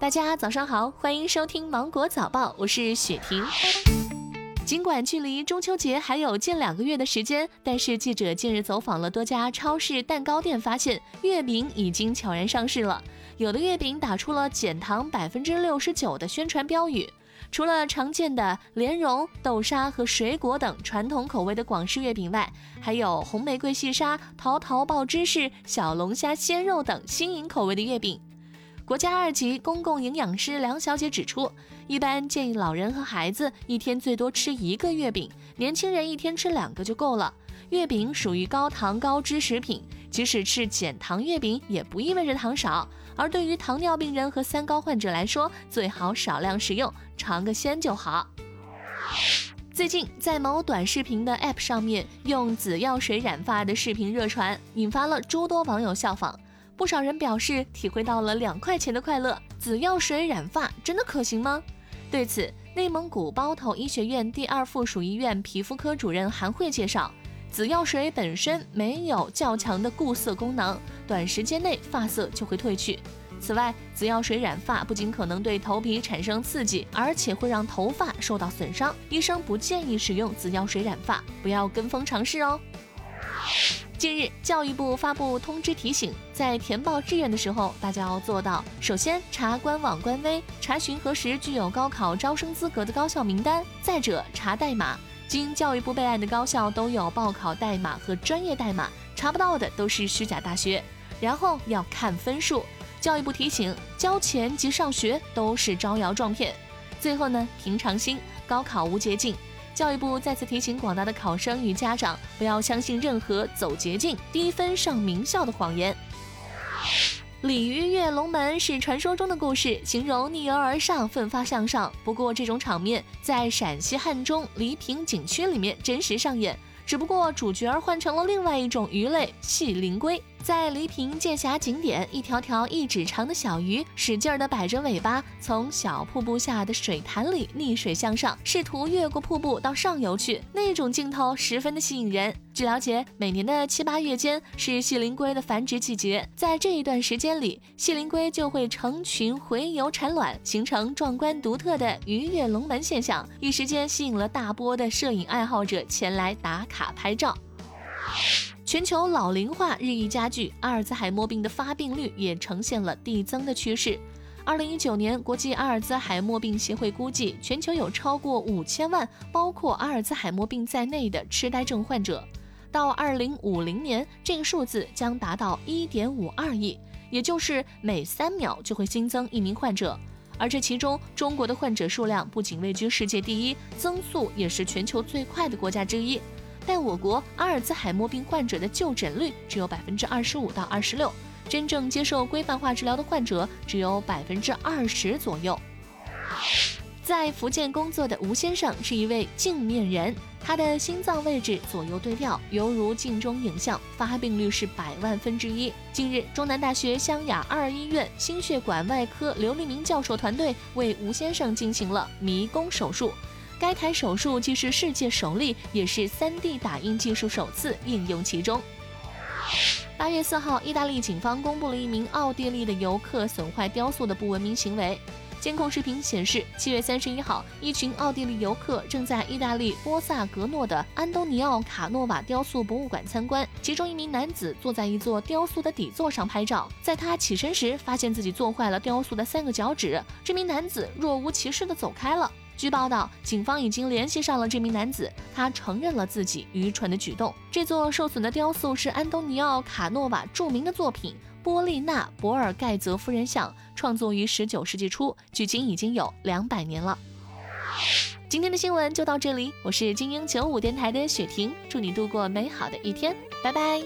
大家早上好，欢迎收听芒果早报，我是雪婷。尽管距离中秋节还有近两个月的时间，但是记者近日走访了多家超市蛋糕店，发现月饼已经悄然上市了。有的月饼打出了减糖百分之六十九的宣传标语。除了常见的莲蓉、豆沙和水果等传统口味的广式月饼外，还有红玫瑰细沙、桃桃爆芝士、小龙虾鲜肉等新颖口味的月饼。国家二级公共营养师梁小姐指出，一般建议老人和孩子一天最多吃一个月饼，年轻人一天吃两个就够了。月饼属于高糖高脂食品，即使吃减糖月饼，也不意味着糖少。而对于糖尿病人和三高患者来说，最好少量食用，尝个鲜就好。最近，在某短视频的 App 上面，用紫药水染发的视频热传，引发了诸多网友效仿。不少人表示体会到了两块钱的快乐。紫药水染发真的可行吗？对此，内蒙古包头医学院第二附属医院皮肤科主任韩慧介绍，紫药水本身没有较强的固色功能，短时间内发色就会褪去。此外，紫药水染发不仅可能对头皮产生刺激，而且会让头发受到损伤。医生不建议使用紫药水染发，不要跟风尝试哦。近日，教育部发布通知提醒，在填报志愿的时候，大家要做到：首先查官网官微，查询核实具有高考招生资格的高校名单；再者查代码，经教育部备案的高校都有报考代码和专业代码，查不到的都是虚假大学。然后要看分数，教育部提醒，交钱即上学都是招摇撞骗。最后呢，平常心，高考无捷径。教育部再次提醒广大的考生与家长，不要相信任何走捷径、低分上名校的谎言。鲤鱼跃龙门是传说中的故事，形容逆流而上、奋发向上。不过，这种场面在陕西汉中黎平景区里面真实上演。只不过主角换成了另外一种鱼类——细鳞龟。在黎平剑峡景点，一条条一指长的小鱼使劲儿地摆着尾巴，从小瀑布下的水潭里逆水向上，试图越过瀑布到上游去。那种镜头十分的吸引人。据了解，每年的七八月间是细鳞龟的繁殖季节，在这一段时间里，细鳞龟就会成群回游产卵，形成壮观独特的鱼跃龙门现象，一时间吸引了大波的摄影爱好者前来打卡拍照。全球老龄化日益加剧，阿尔兹海默病的发病率也呈现了递增的趋势。二零一九年，国际阿尔兹海默病协会估计，全球有超过五千万包括阿尔兹海默病在内的痴呆症患者。到二零五零年，这个数字将达到一点五二亿，也就是每三秒就会新增一名患者。而这其中，中国的患者数量不仅位居世界第一，增速也是全球最快的国家之一。但我国阿尔兹海默病患者的就诊率只有百分之二十五到二十六，真正接受规范化治疗的患者只有百分之二十左右。在福建工作的吴先生是一位镜面人，他的心脏位置左右对调，犹如镜中影像，发病率是百万分之一。近日，中南大学湘雅二医院心血管外科刘立明教授团队为吴先生进行了迷宫手术。该台手术既是世界首例，也是 3D 打印技术首次应用其中。八月四号，意大利警方公布了一名奥地利的游客损坏雕塑的不文明行为。监控视频显示，七月三十一号，一群奥地利游客正在意大利波萨格诺的安东尼奥卡诺瓦雕塑博物馆参观，其中一名男子坐在一座雕塑的底座上拍照，在他起身时，发现自己做坏了雕塑的三个脚趾，这名男子若无其事地走开了。据报道，警方已经联系上了这名男子，他承认了自己愚蠢的举动。这座受损的雕塑是安东尼奥·卡诺瓦著名的作品《波利娜·博尔盖泽夫人像》，创作于19世纪初，距今已经有两百年了。今天的新闻就到这里，我是精英九五电台的雪婷，祝你度过美好的一天，拜拜。